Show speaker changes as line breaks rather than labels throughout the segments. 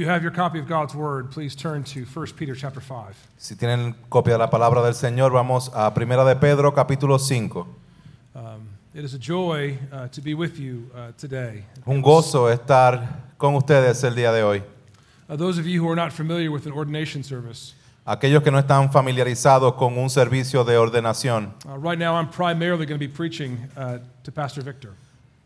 you have your copy of God's Word, please turn to 1 Peter chapter 5.
Si tienen copia de la palabra del Señor, vamos a Primera de Pedro, capítulo 5.
Um, it is a joy uh, to be with you uh, today.
Un gozo estar con ustedes el día de hoy.
Uh, those of you who are not familiar with an ordination service,
Aquellos que no están familiarizados con un servicio de ordenación,
uh, right now I'm primarily going to be preaching uh, to Pastor Victor.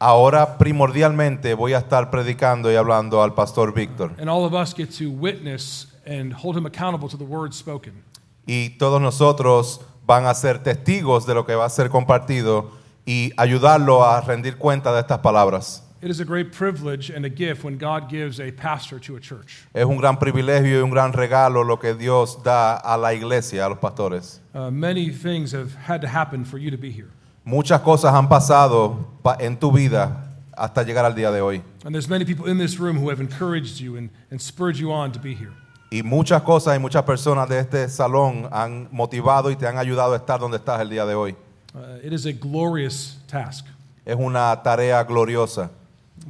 Ahora primordialmente voy a estar predicando y hablando al pastor Víctor.
And all of us get to witness and hold him accountable to the words spoken.
Y todos nosotros van a ser testigos de lo que va a ser compartido y ayudarlo a rendir cuenta de estas palabras.
It is a great privilege and a gift when God gives a pastor to a church.
Es un gran privilegio y un gran regalo lo que Dios da a la iglesia, a los pastores.
Uh, many things have had to happen for you to be here.
Muchas cosas han pasado pa- en tu vida hasta llegar al día de hoy.
And there's many people in this room who have encouraged you and, and spurred you on to be here.
Y muchas cosas y muchas personas de este salón han motivado y te han ayudado a estar donde estás el día de hoy.
Uh, it is a glorious task,
Es una tarea gloriosa,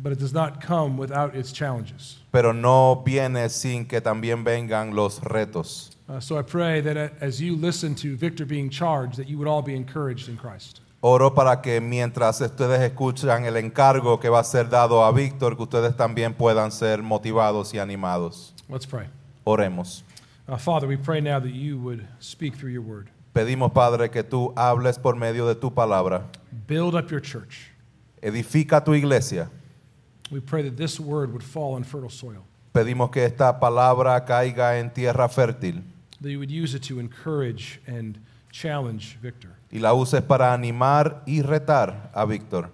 but it does not come without its challenges.
pero no viene sin que también vengan los retos.
Uh, so I pray that uh, as you listen to Victor being charged, that you would all be encouraged in Christ.
Oro para que mientras ustedes escuchan el encargo que va a ser dado a Víctor, que ustedes también puedan ser motivados y animados.
Let's pray.
Oremos.
Uh, Father, we pray now that you would speak through your word.
Pedimos, Padre, que tú hables por medio de tu palabra.
Build up your church.
Edifica tu iglesia.
We pray that this word would fall on fertile soil,
Pedimos que esta palabra caiga en tierra fértil
that you would use it to encourage and challenge Victor,
y la uses para animar y retar a Víctor.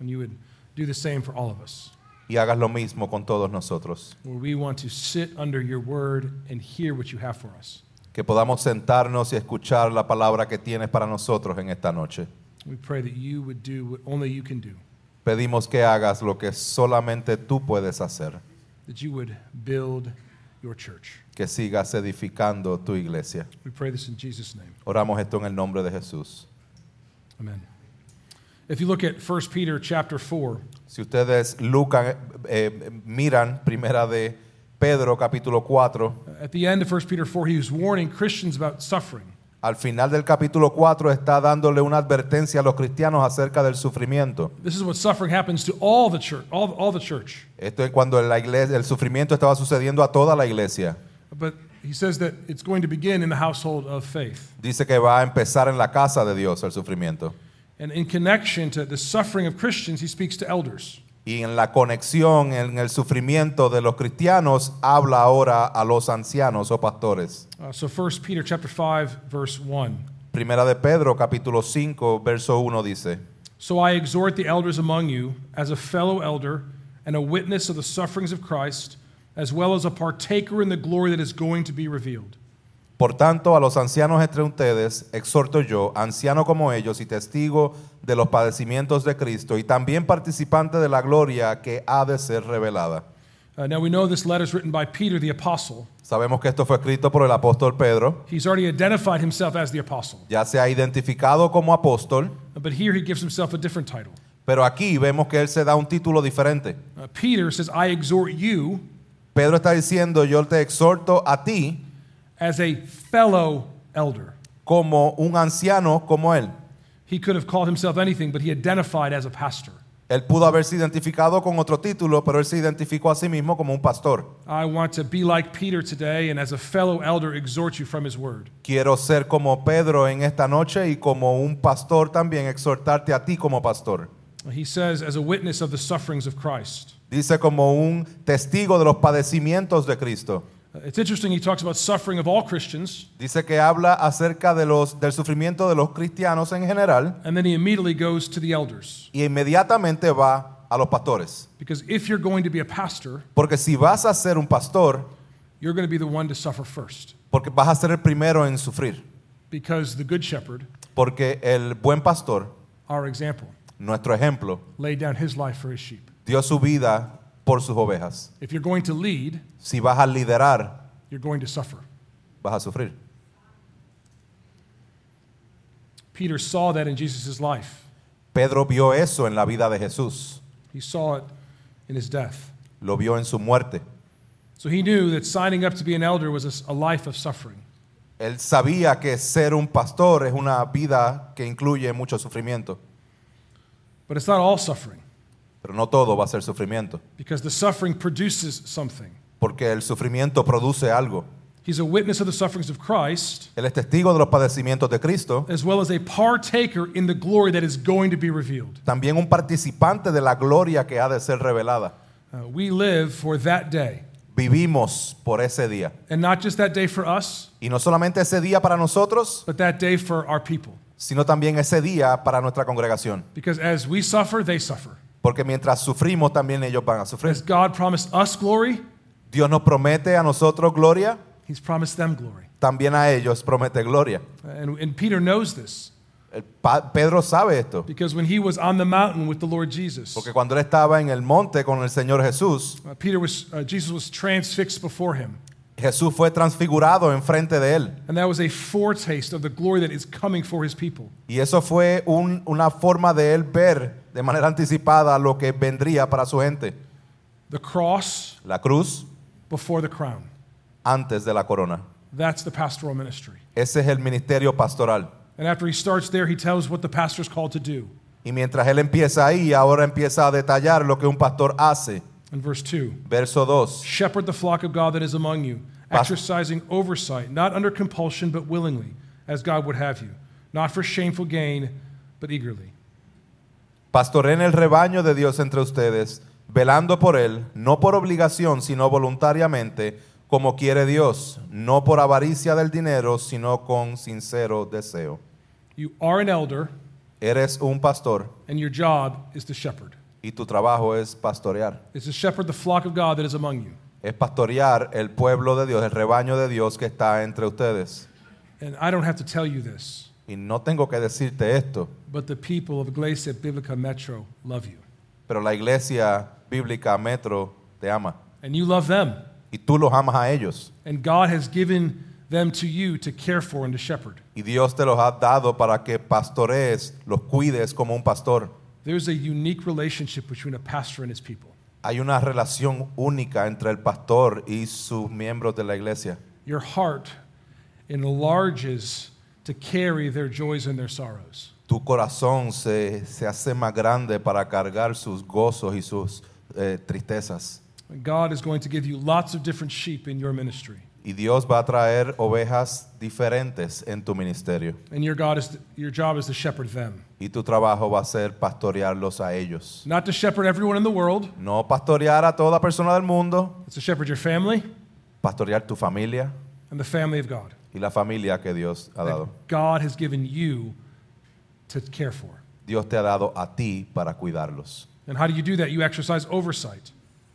and you would do the same for all of us.
Y hagas lo mismo con todos nosotros.
Where we want to sit under your word and hear what you have for us.
Que podamos sentarnos y escuchar la palabra que tienes para nosotros en esta noche.
We pray that you would do what only you can do,
Pedimos que hagas lo que solamente tú puedes hacer.
that you would build your church.
Que sigas edificando tu iglesia.
We pray this in Jesus' name.
Oramos esto en el nombre de Jesús.
Amen. If you look at 1 Peter chapter 4,
Si ustedes Lucas, eh, miran primera de Pedro capítulo 4,
at the end of 1 Peter 4, he was warning Christians about suffering.
Al final del capítulo 4 está dándole una advertencia a los cristianos acerca del sufrimiento.
This is what suffering happens to all the church, all, all the church.
Esto es cuando la iglesia, el sufrimiento estaba sucediendo a toda la iglesia.
But he says that it's going to begin in the household of faith.
Dice que va a empezar en la casa de Dios el sufrimiento.
And in connection to the suffering of Christians, he speaks to elders.
Y en la conexión, en el sufrimiento de los cristianos, habla ahora a los ancianos o pastores.
Uh, so 1 Peter chapter 5 verse 1.
Primera de Pedro, capítulo 5, verso 1 dice,
So I exhort the elders among you as a fellow elder and a witness of the sufferings of Christ, as well as a partaker in the glory that is going to be revealed.
Por tanto, a los ancianos entre ustedes exhorto yo, anciano como ellos y testigo de los padecimientos de Cristo y también participante de la gloria que ha de ser revelada.
Uh, now we know this letter is written by Peter the apostle.
Sabemos que esto fue escrito por el apóstol Pedro,
He's already identified himself as the apostle.
ya se ha identificado como apóstol,
But here he gives himself a different title.
pero aquí vemos que él se da un título diferente.
Uh, Peter says, I exhort you
Pedro está diciendo, yo te exhorto a ti
as a fellow elder.
como un anciano como él.
He could have called himself anything, but he identified as a pastor.
Él pudo haberse identificado con otro título, pero él se identificó a sí mismo como un pastor.
I want to be like Peter today and as a fellow elder exhort you from his word.
Quiero ser como Pedro en esta noche y como un pastor también exhortarte a ti como pastor.
He says, as a witness of the sufferings of Christ.
Dice como un testigo de los padecimientos de Cristo.
Uh, It's interesting, he talks about suffering of all Christians,
Dice que habla acerca de los, del sufrimiento de los cristianos en general
and then he immediately goes to the elders.
y inmediatamente va a los pastores.
Because if you're going to be a pastor,
Porque si vas a ser un pastor,
you're going to be the one to suffer first.
porque vas a ser el primero en sufrir.
Because the good shepherd,
Porque el buen pastor,
our example,
nuestro ejemplo,
laid down his life for his sheep.
dio su vida por sus ovejas.
If you're going to lead,
Si vas a liderar,
you're going to suffer.
vas a sufrir.
Peter saw that in Jesus' life.
Pedro vio eso en la vida de Jesús,
He saw it in his death.
lo vio en su muerte.
So he knew that signing up to be an elder was a life of suffering.
Él sabía que ser un pastor es una vida que incluye mucho sufrimiento,
But it's not all suffering,
pero no todo va a ser sufrimiento,
because the suffering produces something.
porque el sufrimiento produce algo.
He's a witness of the sufferings of Christ,
Él es testigo de los padecimientos de Cristo,
as well as a partaker in the glory that is going to be revealed.
también un participante de la gloria que ha de ser revelada.
Uh, we live for that day,
Vivimos por ese día.
and not just that day for us,
Y no solamente ese día para nosotros,
but that day for our people.
sino también ese día para nuestra congregación.
Because as we suffer, they suffer.
Porque mientras sufrimos, también ellos van a sufrir.
As God promised us glory,
Dios nos promete a nosotros gloria,
He's promised them glory.
también a ellos promete gloria.
And, and Peter knows this
Pedro sabe esto,
because when he was on the mountain with the Lord Jesus,
porque cuando él estaba en el monte con el Señor Jesús,
uh, Peter was, uh, Jesus was transfixed before him.
Jesús fue transfigurado enfrente de él.
And that was a foretaste of the glory that is coming for his people.
Y eso fue un- una forma de él ver de manera anticipada lo que vendría para su gente.
The cross
La cruz
before the crown.
antes de la corona.
That's the pastoral ministry.
Ese es el ministerio pastoral.
And after he starts there, he tells what the pastor is called to do.
Y mientras él empieza ahí, ahora empieza a detallar lo que un pastor hace.
In verse 2
Verso 2.
Shepherd the flock of God that is among you,
Pas-
exercising oversight, not under compulsion, but willingly, as God would have you, not for shameful gain, but eagerly.
Pastoreen el rebaño de Dios entre ustedes, velando por él, no por obligación, sino voluntariamente, como quiere Dios, no por avaricia del dinero, sino con sincero deseo.
You are an elder,
Eres un pastor
and your job is to shepherd.
y tu trabajo es pastorear.
It's to shepherd the flock of God that is among you.
Es pastorear el pueblo de Dios, el rebaño de Dios que está entre ustedes.
And I don't have to tell you this,
Y no tengo que decirte esto,
but the people of Iglesia Biblica Metro love you.
pero la iglesia bíblica Metro te ama.
And you love them.
Y tú los amas a ellos.
And God has given them to you to care for and to shepherd.
Y Dios te los ha dado para que pastorees, los cuides como un pastor.
There's a unique relationship between a pastor and his people.
Hay una relación única entre el pastor y sus miembros de la iglesia.
Your heart enlarges to carry their joys and their sorrows.
Tu corazón se, se hace más grande para cargar sus gozos y sus eh, tristezas.
God is going to give you lots of different sheep in your ministry.
Y Dios va a traer ovejas diferentes en tu ministerio.
And your, God is your job is to shepherd them.
Y tu trabajo va a ser pastorearlos a ellos.
Not to shepherd everyone in the world,
No pastorear a toda persona del mundo,
it's to shepherd your family
pastorear tu familia
and the family of God.
Y la familia que Dios ha dado.
That God has given you to care for.
Dios te ha dado a ti para cuidarlos.
And how do you do that? You exercise oversight,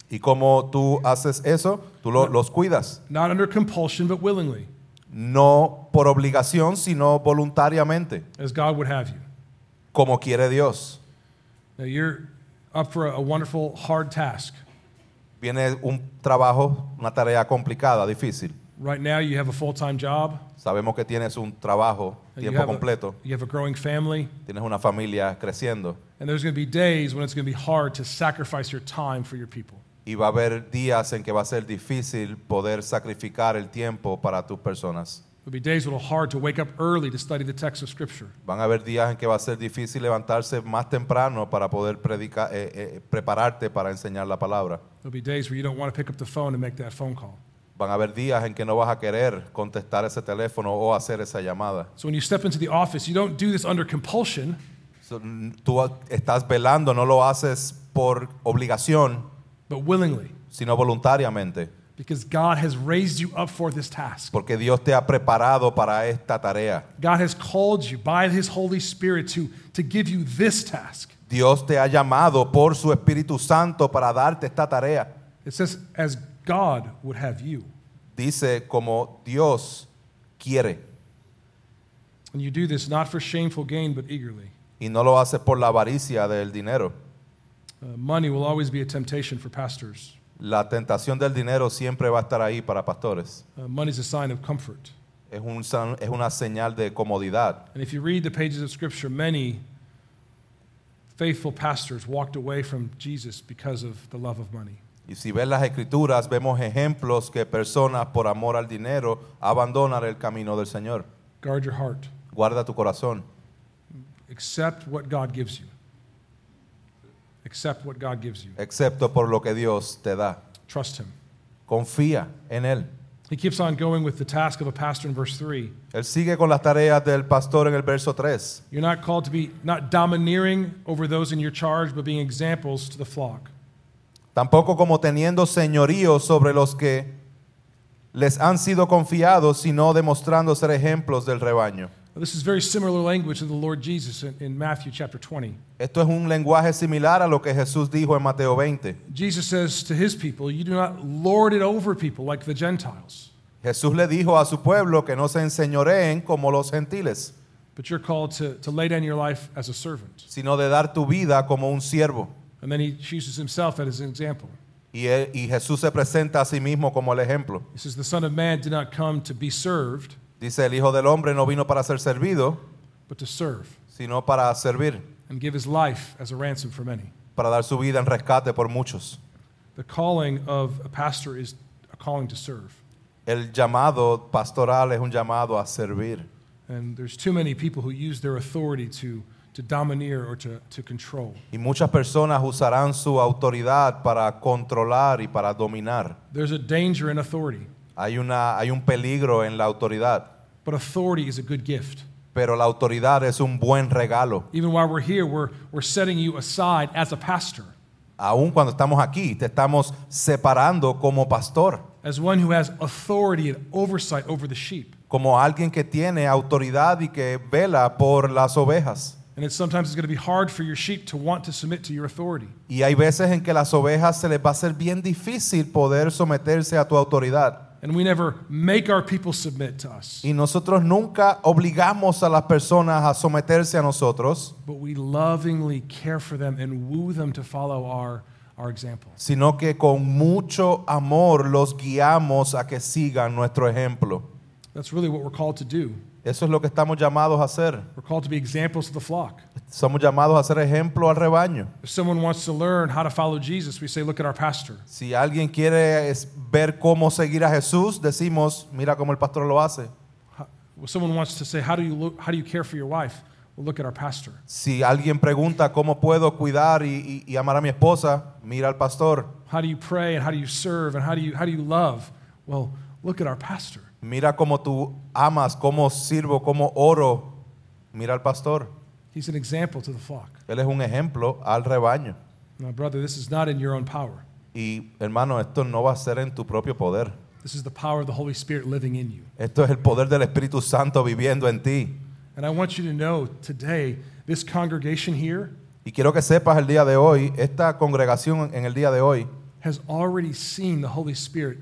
Y como tú haces eso, tú lo- los cuidas.
not under compulsion, but willingly,
No por obligación, sino voluntariamente,
as God would have you.
como quiere Dios.
Now, you're up for a, a wonderful, hard task.
Viene un trabajo, una tarea complicada, difícil.
Right now, you have a full time job,
Sabemos que tienes un trabajo
and you
tiempo
have, a,
completo,
you have a growing family,
tienes una familia creciendo
and there's going to be days when it's going to be hard to sacrifice your time for your people.
y va a haber días en que va a ser difícil poder sacrificar el tiempo para tus personas.
There'll be days when it's hard to wake up early to study the text of Scripture.
Van a haber días en que va a ser difícil levantarse más temprano para poder predicar, eh, eh, prepararte para enseñar la palabra.
There'll be days where you don't want to pick up the phone and make that phone call.
Van a haber días en que no vas a querer contestar ese teléfono o hacer esa llamada.
So when you step into the office, you don't do this under compulsion,
So, Tú estás velando, no lo haces por obligación,
but willingly,
sino voluntariamente,
because God has raised you up for this task.
porque Dios te ha preparado para esta tarea.
God has called you by His Holy Spirit to, to give you this task.
Dios te ha llamado por su Espíritu Santo para darte esta tarea.
It says, as God would have you.
Dice como Dios quiere.
And you do this not for shameful gain, but eagerly.
Y no lo haces por la avaricia del dinero.
Uh, money will always be a temptation for pastors.
La tentación del dinero siempre va a estar ahí para pastores.
Uh, money is a sign of comfort.
Es, un es una señal de comodidad.
And if you read the pages of Scripture, many faithful pastors walked away from Jesus because of the love of money.
Y si ves las escrituras, vemos ejemplos que personas por amor al dinero abandonan el camino del Señor.
Guard your heart.
Guarda tu corazón.
Accept what God gives you. Accept what God gives you.
excepto por lo que Dios te da.
Trust Him.
Confía en Él.
He keeps on going with the task of a pastor in verse 3.
Él sigue con las tareas del pastor en el verso 3.
You're not called to be not domineering over those in your charge, but being examples to the flock.
Tampoco como teniendo señorío sobre los que les han sido confiados, sino demostrando ser ejemplos del rebaño.
This is very similar language to the Lord Jesus in, in Matthew chapter 20.
Esto es un lenguaje similar a lo que Jesús dijo en Mateo 20.
Jesus says to his people, You do not lord it over people like the Gentiles,
Jesús le dijo a su pueblo que no se enseñoreen como los gentiles,
but you're called to, to lay down your life as a servant.
sino de dar tu vida como un siervo.
And then he chooses himself as an example.
Y, él- y Jesús se presenta a sí mismo como el ejemplo.
He says, The Son of Man did not come to be served,
Dice, el Hijo del Hombre no vino para ser servido,
but to serve
sino para servir,
and give his life as a ransom for many.
para dar su vida en rescate por muchos.
The calling of a pastor is a calling to serve.
El llamado pastoral es un llamado a servir.
And there's too many people who use their authority to, to domineer or to, to control.
Y muchas personas usarán su autoridad para controlar y para dominar.
There's a danger in authority,
Hay, una, hay un peligro en la autoridad,
but authority is a good gift.
pero la autoridad es un buen regalo.
Even while we're here, we're, we're setting you aside as a pastor,
Aún cuando estamos aquí, te estamos separando como pastor,
as one who has authority and oversight over the sheep.
como alguien que tiene autoridad y que vela por las ovejas.
And it's sometimes it's going to be hard for your sheep to want to submit to your authority.
Y hay veces en que las ovejas se les va a ser bien difícil poder someterse a tu autoridad.
And we never make our people submit to us,
Y nosotros nunca obligamos a las personas a someterse a nosotros,
but we lovingly care for them and woo them to follow our, our example.
sino que con mucho amor los guiamos a que sigan nuestro ejemplo.
That's really what we're called to do.
Eso es lo que estamos llamados a hacer.
We're called to be examples to the flock.
Somos llamados a ser ejemplo al rebaño.
If someone wants to learn how to follow Jesus, we say, look at our pastor.
Si alguien quiere ver cómo seguir a Jesús, decimos, mira cómo el pastor lo hace.
If someone wants to say, how do you look, how do you care for your wife? Well, look at our pastor.
Si alguien pregunta cómo puedo cuidar y, y- y amar a mi esposa, mira al pastor.
How do you pray and how do you serve and how do you how do you love? Well, look at our pastor.
Mira cómo tú amas, cómo sirvo, cómo oro. Mira al pastor.
He's an example to the flock.
Él es un ejemplo al rebaño.
Now, brother, this is not in your own power.
Y hermano, esto no va a ser en tu propio poder.
This is the power of the Holy Spirit living in you.
Esto es el poder del Espíritu Santo viviendo en ti.
And I want you to know today, this congregation here
Y quiero que sepas el día de hoy, esta congregación en el día de hoy
has already seen the Holy Spirit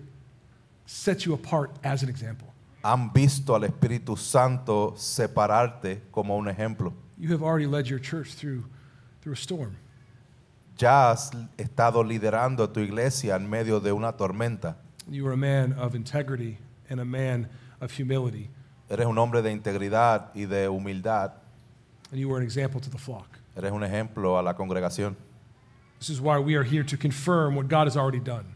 set you apart as an example.
han visto al Espíritu Santo separarte como un ejemplo.
You have already led your church through, through a storm.
Ya has estado liderando tu iglesia en medio de una tormenta.
You are a man of integrity and a man of humility,
Eres un hombre de integridad y de humildad.
and you are an example to the flock.
Eres un ejemplo a la congregación.
This is why we are here to confirm what God has already done.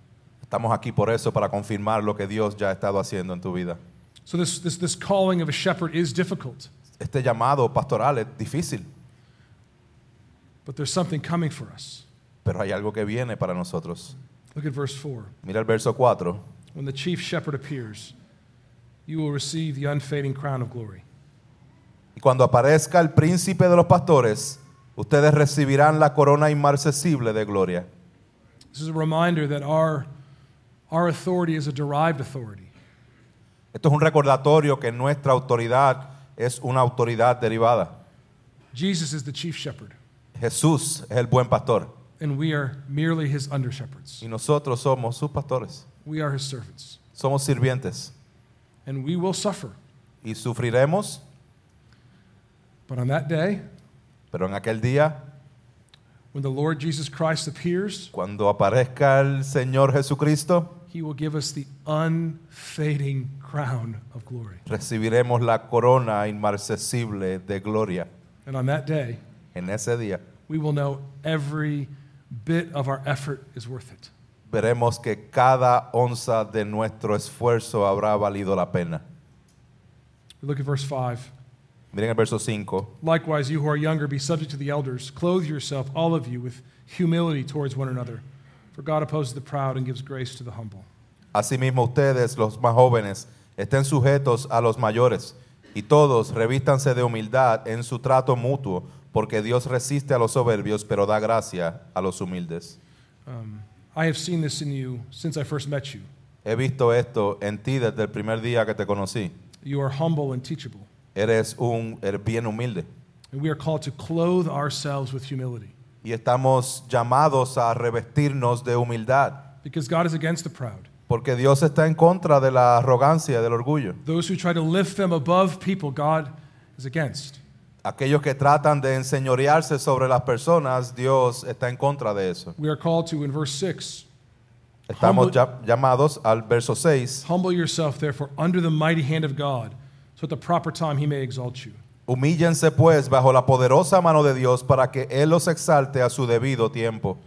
Estamos aquí por eso, para confirmar lo que Dios ya ha estado haciendo en tu vida.
So, this, this, this calling of a shepherd is difficult,
Este llamado pastoral es difícil,
but there's something coming for us.
pero hay algo que viene para nosotros.
Look at verse 4.
Mira el verso 4.
When the chief shepherd appears, you will receive the unfading crown of glory.
Y cuando aparezca el príncipe de los pastores, ustedes recibirán la corona inmarcesible de gloria.
This is a reminder that our, our authority is a derived authority.
Esto es un recordatorio que nuestra autoridad es una autoridad derivada.
Jesus is the chief shepherd,
Jesús es el buen pastor
and we are merely his under shepherds.
y nosotros somos sus pastores.
We are his servants,
Somos sirvientes
and we will suffer.
y sufriremos,
But on that day,
pero en aquel día,
when the Lord Jesus Christ appears,
cuando aparezca el Señor Jesucristo,
he will give us the unfading crown of glory.
recibiremos la corona inmarcesible de gloria.
And on that day,
En ese día
we will know every bit of our effort is worth it.
veremos que cada onza de nuestro esfuerzo habrá valido la pena.
Look at verse 5.
Miren el verso 5.
Likewise, you who are younger, be subject to the elders. Clothe yourself, all of you, with humility towards one another. For God opposes the proud and gives grace to the humble.
Asimismo ustedes, los más jóvenes, estén sujetos a los mayores, y todos revístanse de humildad en su trato mutuo, porque Dios resiste a los soberbios, pero da gracia a los humildes.
Um, I have seen this in you since I first met you.
He visto esto en ti desde el primer día que te conocí.
You are humble and teachable.
Eres un eres bien humilde.
And we are called to clothe ourselves with humility.
Y estamos llamados a revestirnos de humildad,
Because God is against the proud.
porque Dios está en contra de la arrogancia, del orgullo.
Those who try to lift them above people, God is against.
Aquellos que tratan de enseñorearse sobre las personas, Dios está en contra de eso.
We are called to, in verse 6,
Estamos
Humble-
llamados al verso 6.
humble yourself, therefore, under the mighty hand of God, so at the proper time he may exalt you.
Humíllense pues bajo la poderosa mano de Dios para que Él los exalte a su debido tiempo.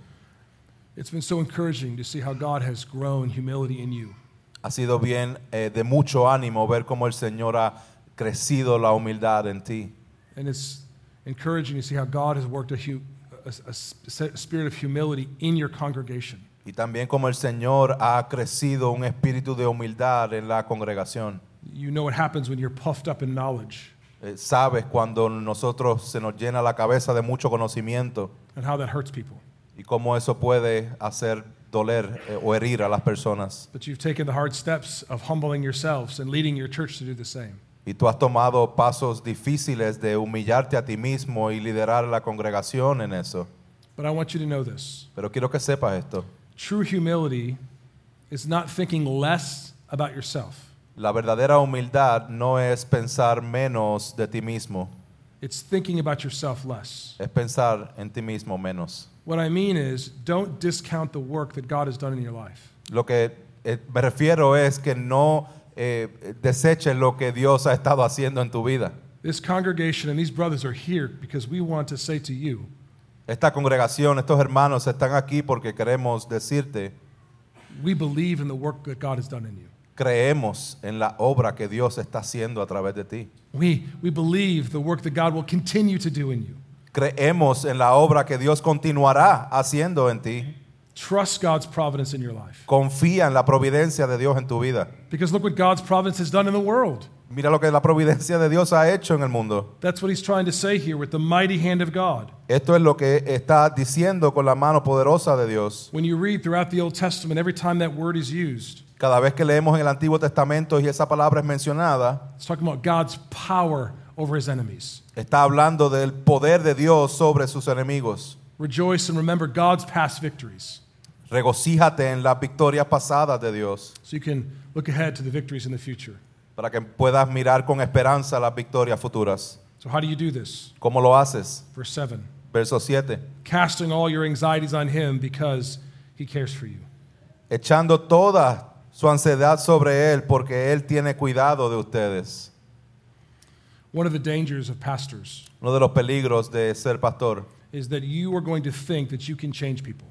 It's been so encouraging to see how God has grown humility in you.
Ha sido bien eh, de mucho ánimo ver cómo el Señor ha crecido la humildad en ti.
And it's encouraging to see how God has worked a, hu- a, a spirit of humility in your congregation.
Y también como el Señor ha crecido un espíritu de humildad en la congregación.
You know what happens when you're puffed up in knowledge
Eh, sabes cuando nosotros se nos llena la cabeza de mucho conocimiento
and how that hurts people.
y cómo eso puede hacer doler eh, o herir a las personas.
But you've taken the hard steps of humbling yourselves and leading your church to do the same.
Y tú has tomado pasos difíciles de humillarte a ti mismo y liderar la congregación en eso.
But I want you to know this
Pero quiero que sepas esto.
true humility is not thinking less about yourself,
La verdadera humildad no es pensar menos de ti mismo,
it's thinking about yourself less.
es pensar en ti mismo menos.
What I mean is, don't discount the work that God has done in your life.
Lo que eh, me refiero es que no eh, deseches lo que Dios ha estado haciendo en tu vida.
This congregation and these brothers are here because we want to say to you,
Esta congregación, estos hermanos están aquí porque queremos decirte,
we believe in the work that God has done in you.
Creemos en la obra que Dios está haciendo a través de ti.
We, we believe the work that God will continue to do in you.
Creemos en la obra que Dios continuará haciendo en ti.
Trust God's providence in your life.
Confía en la providencia de Dios en tu vida.
Because look what God's providence has done in the world.
Mira lo que la providencia de Dios ha hecho en el mundo.
That's what he's trying to say here with the mighty hand of God.
Esto es lo que está diciendo con la mano poderosa de Dios.
When you read throughout the Old Testament, every time that word is used,
Cada vez que leemos en el Antiguo Testamento y esa palabra es mencionada,
it's talking about God's power over his enemies.
está hablando del poder de Dios sobre sus enemigos.
Rejoice and remember God's past victories
Regocíjate en las victorias pasadas de Dios
so you can look ahead to the victories in the future.
para que puedas mirar con esperanza las victorias futuras.
So, how do you do this?
¿Cómo lo haces?
Verse 7
Verso 7.
casting all your anxieties on him because he cares for you.
Echando toda su ansiedad sobre Él porque Él tiene cuidado de ustedes.
One of the dangers of pastors
Uno de los peligros de ser pastor
is that you are going to think that you can change people,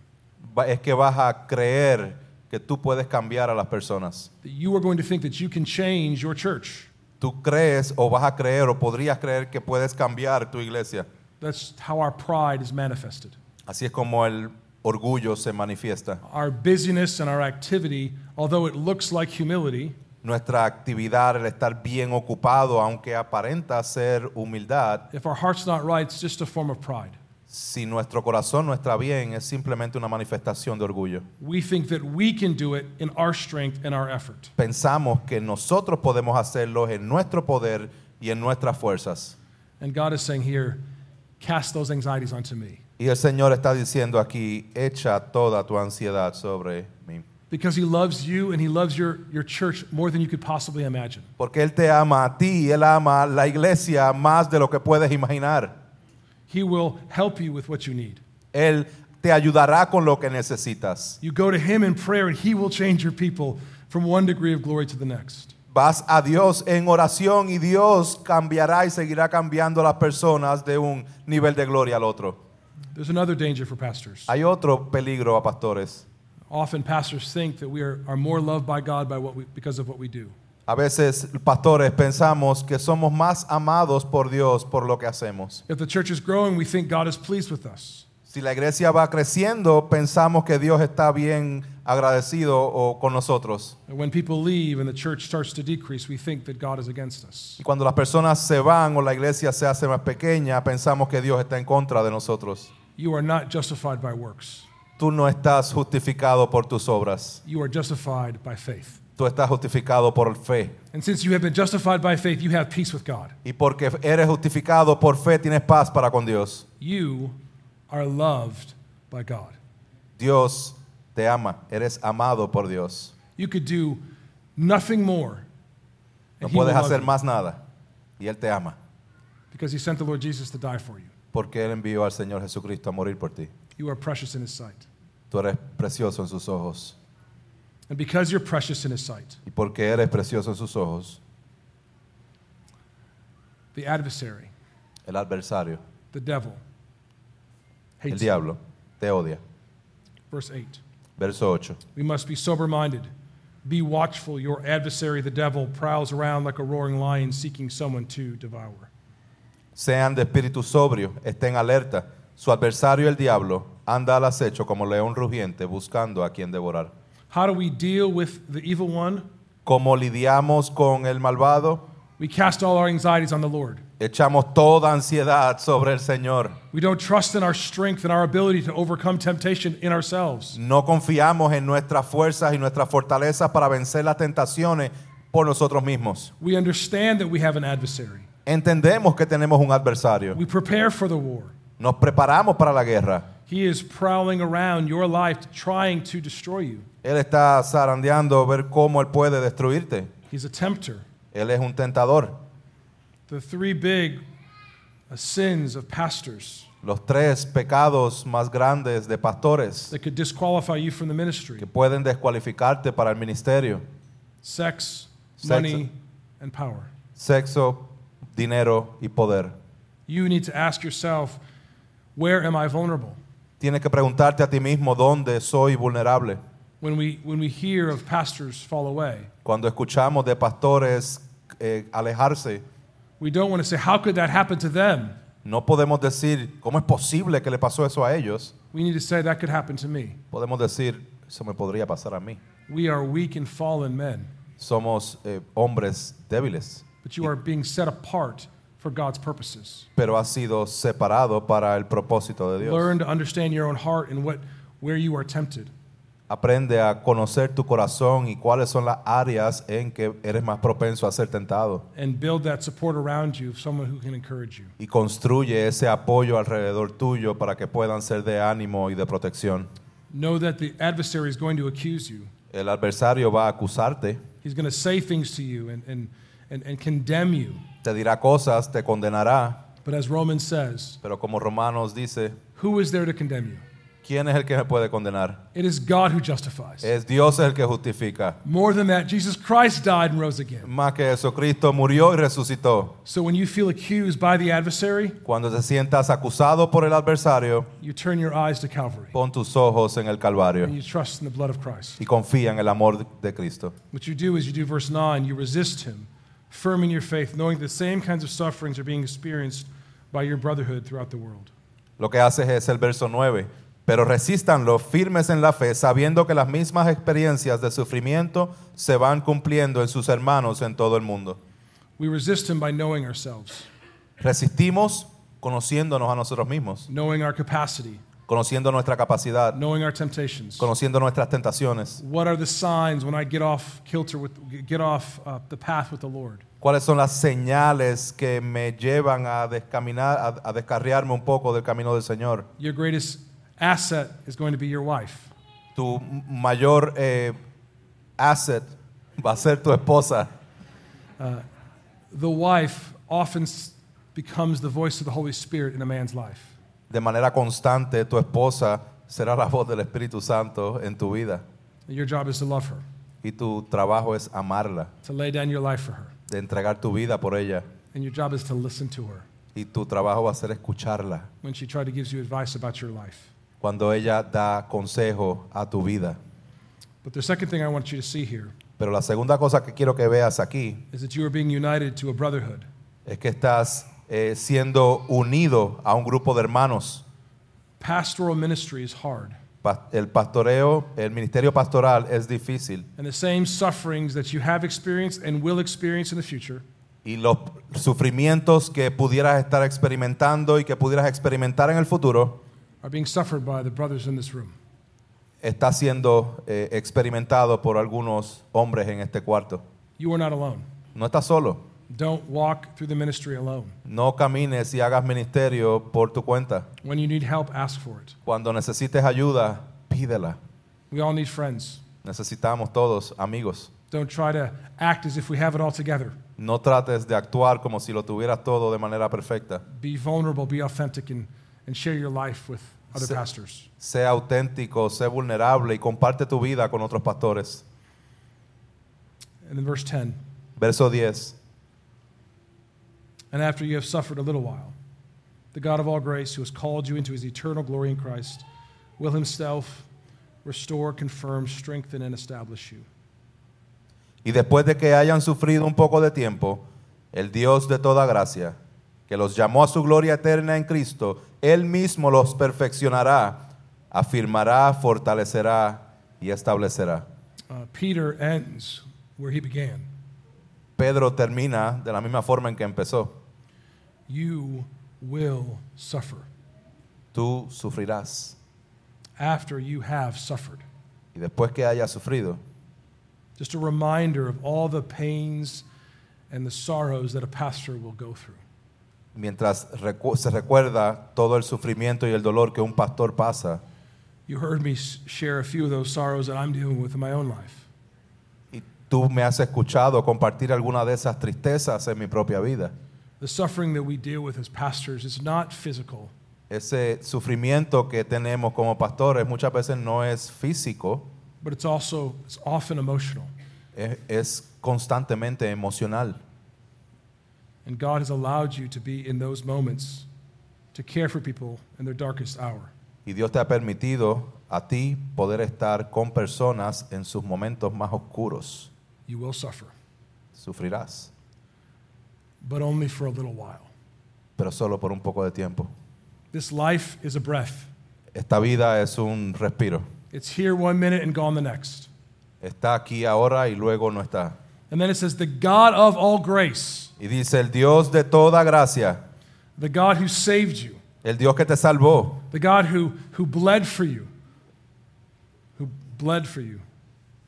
va- es que vas a creer que tú puedes cambiar a las personas.
that you are going to think that you can change your church.
Tú crees o vas a creer o podrías creer que puedes cambiar tu iglesia.
That's how our pride is manifested.
Así es como el orgullo se manifiesta.
Our busyness and our activity, although it looks like humility,
Nuestra actividad, el estar bien ocupado, aunque aparenta ser humildad,
if our heart's not right, it's just a form of pride.
si nuestro corazón no está bien, es simplemente una manifestación de orgullo.
We think that we can do it in our strength and our effort.
Pensamos que nosotros podemos hacerlo en nuestro poder y en nuestras fuerzas.
And God is saying here, cast those anxieties onto me.
Y el Señor está diciendo aquí, echa toda tu ansiedad sobre mí.
Because He loves you and He loves your, your church more than you could possibly imagine.
Porque Él te ama a ti y Él ama la iglesia más de lo que puedes imaginar.
He will help you with what you need.
Él te ayudará con lo que necesitas.
You go to Him in prayer and He will change your people from one degree of glory to the next.
Vas a Dios en oración y Dios cambiará y seguirá cambiando a las personas de un nivel de gloria al otro.
There's another danger for pastors.
Hay otro peligro a pastores.
Often pastors think that we are, are more loved by God by what we, because of what we do.
A veces, pastores, pensamos que somos más amados por Dios por lo que hacemos.
If the church is growing, we think God is pleased with us.
Si la iglesia va creciendo, pensamos que Dios está bien agradecido o con nosotros.
And when people leave and the church starts to decrease, we think that God is against us.
Y cuando las personas se van o la iglesia se hace más pequeña, pensamos que Dios está en contra de nosotros.
You are not justified by works.
Tú no estás justificado por tus obras.
You are justified by faith.
Tú estás justificado por fe.
And since you have been justified by faith, you have peace with God.
Y porque eres justificado por fe, tienes paz para con Dios.
You are loved by God.
Dios te ama. Eres amado por Dios.
You could do nothing more.
No
and he will
puedes hacer más nada. Y Él te ama.
Because he sent the Lord Jesus to die for you.
Porque Él envió al Señor Jesucristo a morir por ti.
You are precious in his sight.
Tú eres precioso en sus ojos.
And because you're precious in his sight,
Y porque eres precioso en sus ojos,
the adversary,
el adversario,
the devil,
el
hates
diablo, te odia.
Verse 8.
Verso 8.
We must be sober minded. Be watchful. Your adversary, the devil, prowls around like a roaring lion seeking someone to devour.
Sean de espíritu sobrio, estén alerta. Su adversario, el diablo, anda al acecho como león rugiente buscando a quien devorar.
How do we deal with the evil one?
¿Cómo lidiamos con el malvado?
We cast all our anxieties on the Lord.
Echamos toda ansiedad sobre el Señor.
We don't trust in our strength and our ability to overcome temptation in ourselves.
No confiamos en nuestras fuerzas y nuestras fortalezas para vencer las tentaciones por nosotros mismos.
We understand that we have an adversary.
Entendemos que tenemos un adversario.
We prepare for the war.
Nos preparamos para la guerra.
He is prowling around your life trying to destroy you.
Él está zarandeando ver cómo él puede destruirte.
He's a tempter.
Él es un tentador.
The three big uh, sins of pastors
Los tres pecados más grandes de pastores
that could disqualify you from the ministry
que pueden descualificarte para el ministerio.
sex,
Sex.
money, and power.
Sexo, dinero y poder.
You need to ask yourself, where am I vulnerable?
Tienes que preguntarte a ti mismo dónde soy vulnerable.
When we, when we hear of pastors fall away,
Cuando escuchamos de pastores eh, alejarse,
we don't want to say, how could that happen to them?
no podemos decir, ¿cómo es posible que le pasó eso a ellos?
We need to say, that could happen to me.
Podemos decir, eso me podría pasar a mí.
We are weak and fallen men,
Somos eh, hombres débiles,
but you are being set apart for God's purposes.
pero has sido separado para el propósito de Dios.
Learn to understand your own heart and what, where you are tempted.
Aprende a conocer tu corazón y cuáles son las áreas en que eres más propenso a ser tentado.
and build that support around you of someone who can encourage you.
Y construye ese apoyo alrededor tuyo para que puedan ser de ánimo y de protección.
Know that the adversary is going to accuse you.
El adversario va a acusarte,
He's going to say things to you and, and, and, and condemn you.
te dirá cosas, te condenará,
But as Romans says,
pero como Romanos dice,
who is there to condemn you?
¿Quién es el que me puede condenar?
It is God who justifies.
Es Dios el que justifica.
More than that, Jesus Christ died and rose again.
Más que eso, Cristo murió y resucitó.
So when you feel accused by the adversary,
Cuando te sientas acusado por el adversario,
you turn your eyes to Calvary
pon tus ojos en el Calvario
and you trust in the blood of Christ.
y confía en el amor de Cristo.
What you do is you do verse 9, you resist him, firm in your faith, knowing the same kinds of sufferings are being experienced by your brotherhood throughout the world.
Lo que haces es el verso 9. Pero resístanlo firmes en la fe, sabiendo que las mismas experiencias de sufrimiento se van cumpliendo en sus hermanos en todo el mundo.
We resist him by knowing ourselves,
Resistimos conociéndonos a nosotros mismos,
knowing our capacity,
conociendo nuestra capacidad,
knowing our temptations.
conociendo nuestras tentaciones.
What are the signs when I get off kilter with get off uh, the path with the Lord?
¿Cuáles son las señales que me llevan a descaminar, a, a descarriarme un poco del camino del Señor?
Your greatest asset is going to be your wife.
Tu mayor eh, asset va a ser tu esposa.
The wife often becomes the voice of the Holy Spirit in a man's life.
De manera constante, tu esposa será la voz del Espíritu Santo en tu vida.
Your job is to love her,
Y tu trabajo es amarla,
to lay down your life for her,
de entregar tu vida por ella.
and your job is to listen to her
Y tu trabajo va a ser escucharla
when she tries to give you advice about your life.
Cuando ella da consejo a tu vida.
But the second thing I want you to see here
Pero la segunda cosa que quiero que veas aquí
is that you are being united to a brotherhood.
es que estás eh, siendo unido a un grupo de hermanos.
Pastoral ministry is hard.
Pa- El pastoreo, el ministerio pastoral es difícil
And the same sufferings that you have experienced and will experience in the future
y los sufrimientos que pudieras estar experimentando y que pudieras experimentar en el futuro
are being suffered by the brothers in this room.
está siendo eh, experimentado por algunos hombres en este cuarto.
You are not alone.
No estás solo.
Don't walk through the ministry alone.
No camines y hagas ministerio por tu cuenta.
When you need help, ask for it.
Cuando necesites ayuda, pídela.
We all need friends.
Necesitamos todos amigos.
Don't try to act as if we have it all together.
No trates de actuar como si lo tuvieras todo de manera perfecta.
Be vulnerable, be authentic, and, and share your life with other
Se-
pastors.
Sé auténtico, sé vulnerable y comparte tu vida con otros pastores.
And then verse 10
Verso 10.
And after you have suffered a little while, the God of all grace, who has called you into his eternal glory in Christ, will himself restore, confirm, strengthen, and establish you.
Y después de que hayan sufrido un poco de tiempo, el Dios de toda gracia, que los llamó a su gloria eterna en Cristo, Él mismo los perfeccionará, afirmará, fortalecerá y establecerá.
Uh, Peter ends where he began.
Pedro termina de la misma forma en que empezó.
You will suffer
Tú sufrirás.
after you have suffered.
Y después que hayas sufrido,
Just a reminder of all the pains and the sorrows that a pastor will go through.
Mientras recu- se recuerda todo el sufrimiento y el dolor que un pastor pasa,
You heard me s- share a few of those sorrows that I'm dealing with in my own life.
y tú me has escuchado compartir alguna de esas tristezas en mi propia vida.
The suffering that we deal with as pastors is not physical,
Ese sufrimiento que tenemos como pastores muchas veces no es físico,
but it's also it's often emotional.
es, es constantemente emocional.
And God has allowed you to be in those moments to care for people in their darkest hour.
Y Dios te ha permitido a ti poder estar con personas en sus momentos más oscuros.
You will suffer,
Sufrirás,
but only for a little while.
pero solo por un poco de tiempo.
This life is a breath.
Esta vida es un respiro.
It's here one minute and gone the next.
Está aquí ahora y luego no está.
And then it says, the God of all grace,
Y dice, el Dios de toda gracia,
the God who saved you,
el Dios que te salvó,
the God who, who bled for you, who bled for you,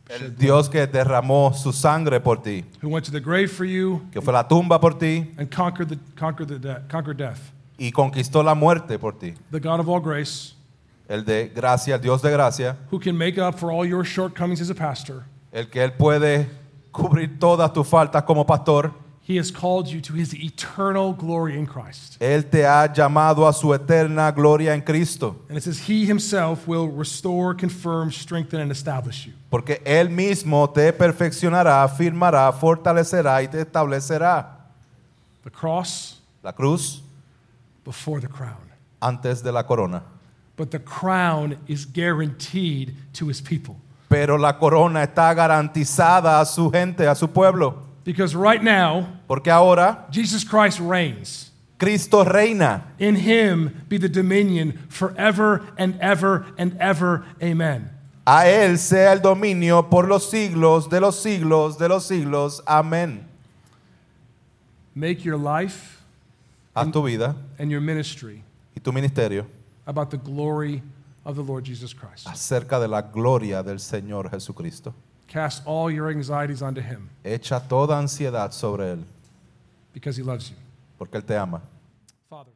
el Dios que derramó su sangre por ti,
who went to the grave for you
que fue la tumba por ti
and conquered, the, conquered, the de- conquered death.
y conquistó la muerte por ti.
The God of all grace,
El de gracia, el Dios de gracia,
who can make up for all your shortcomings as a pastor.
el que Él puede cubrir todas tus faltas como pastor.
He has called you to his eternal glory in Christ.
Él te ha llamado a su eterna gloria en Cristo,
And it says, He himself will restore, confirm, strengthen, and establish you.
porque Él mismo te perfeccionará, afirmará, fortalecerá y te establecerá.
The cross
La cruz
before the crown.
antes de la corona.
But the crown is guaranteed to his people.
Pero la corona está garantizada a su gente, a su pueblo.
Because right now,
Porque ahora
Jesus Christ reigns.
Cristo reina.
In him be the dominion forever and ever and ever. Amen.
A Él sea el dominio por los siglos de los siglos de los siglos. Amén.
Make your life
Haz tu vida
and your ministry
y tu ministerio
about the glory of the Lord Jesus Christ.
acerca de la gloria del Señor Jesucristo.
Cast all your anxieties onto him
Echa toda ansiedad sobre Él,
because he loves you.
porque Él te ama.
Father.